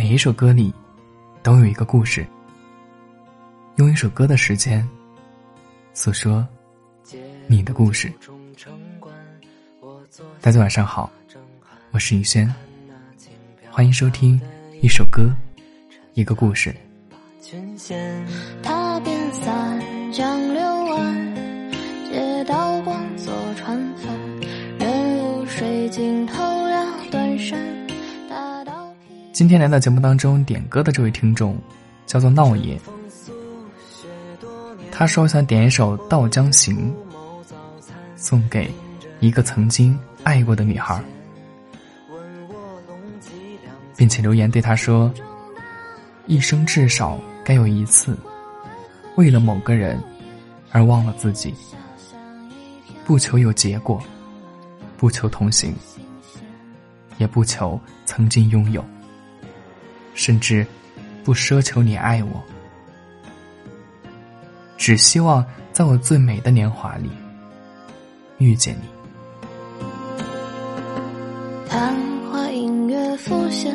每一首歌里，都有一个故事。用一首歌的时间，诉说你的故事。大家晚上好，我是雨轩，欢迎收听一首歌，一个故事。踏遍三江六岸，今天来到节目当中点歌的这位听众，叫做闹爷。他说想点一首《到江行》，送给一个曾经爱过的女孩，并且留言对他说：“一生至少该有一次，为了某个人而忘了自己，不求有结果，不求同行，也不求曾经拥有。”甚至不奢求你爱我，只希望在我最美的年华里遇见你。昙花映月浮现，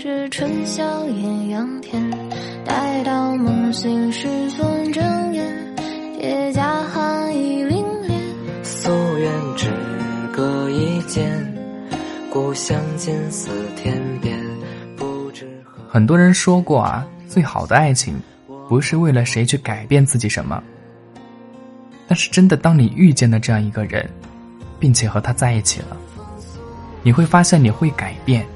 至春宵艳阳天。待到梦醒时分睁眼，铁甲寒意凛冽。夙愿只隔一剑，故乡近似天边。很多人说过啊，最好的爱情不是为了谁去改变自己什么，但是真的，当你遇见了这样一个人，并且和他在一起了，你会发现你会改变，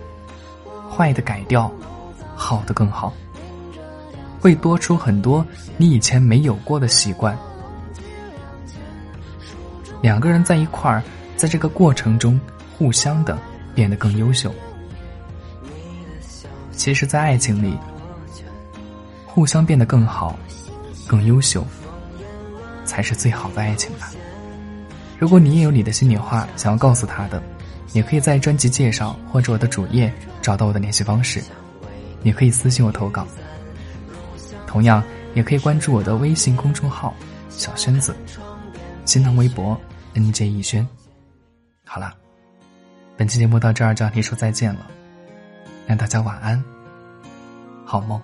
坏的改掉，好的更好，会多出很多你以前没有过的习惯。两个人在一块儿，在这个过程中，互相的变得更优秀。其实，在爱情里，互相变得更好、更优秀，才是最好的爱情吧。如果你也有你的心里话想要告诉他的，也可以在专辑介绍或者我的主页找到我的联系方式，也可以私信我投稿。同样，也可以关注我的微信公众号“小轩子”，新浪微博 “nj 逸轩”。好了，本期节目到这儿就要提说再见了，让大家晚安。好梦。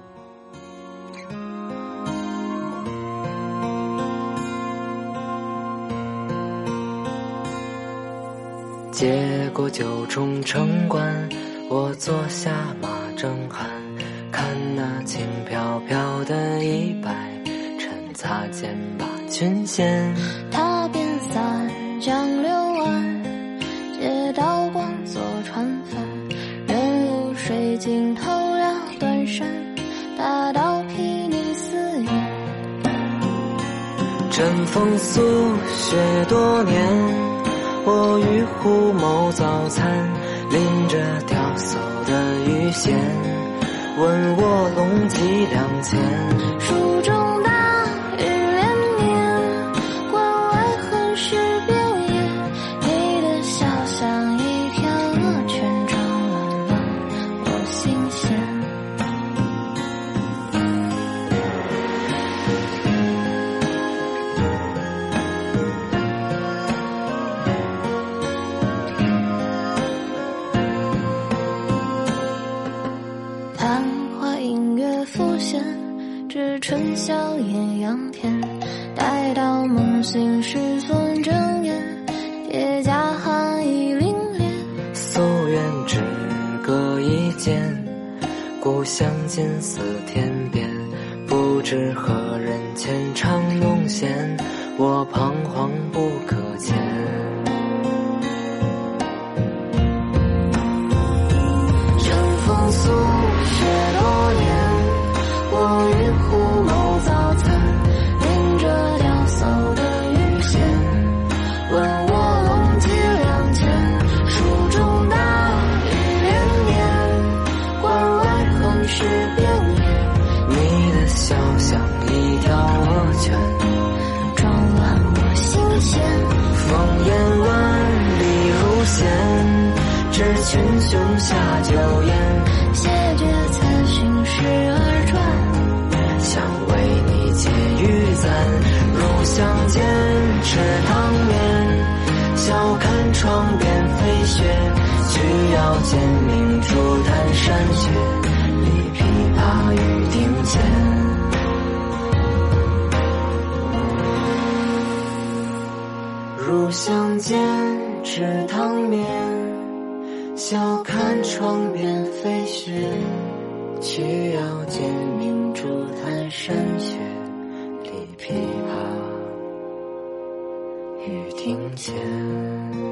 接过九重城关，我坐下马正酣，看那轻飘飘的衣摆，趁擦肩把裙掀，踏遍三江六岸，借刀光做船帆，任尽头了断山。大道睥睨四野，枕风宿雪多年。我与虎谋早餐，拎着钓叟的鱼线，问卧龙几两钱。书中。春宵艳阳天，待到梦醒时分睁眼，铁甲相近似天边。不知何人浅唱弄弦，我彷徨不可前。胸下酒宴，谢绝策勋十二转。想为你解玉簪，入巷间吃汤面。笑看窗边飞雪，取腰间明珠弹山雀。立枇杷于庭前，入巷间吃汤面。笑看窗边飞雪，曲腰间明珠弹山雪，立琵琶雨庭前。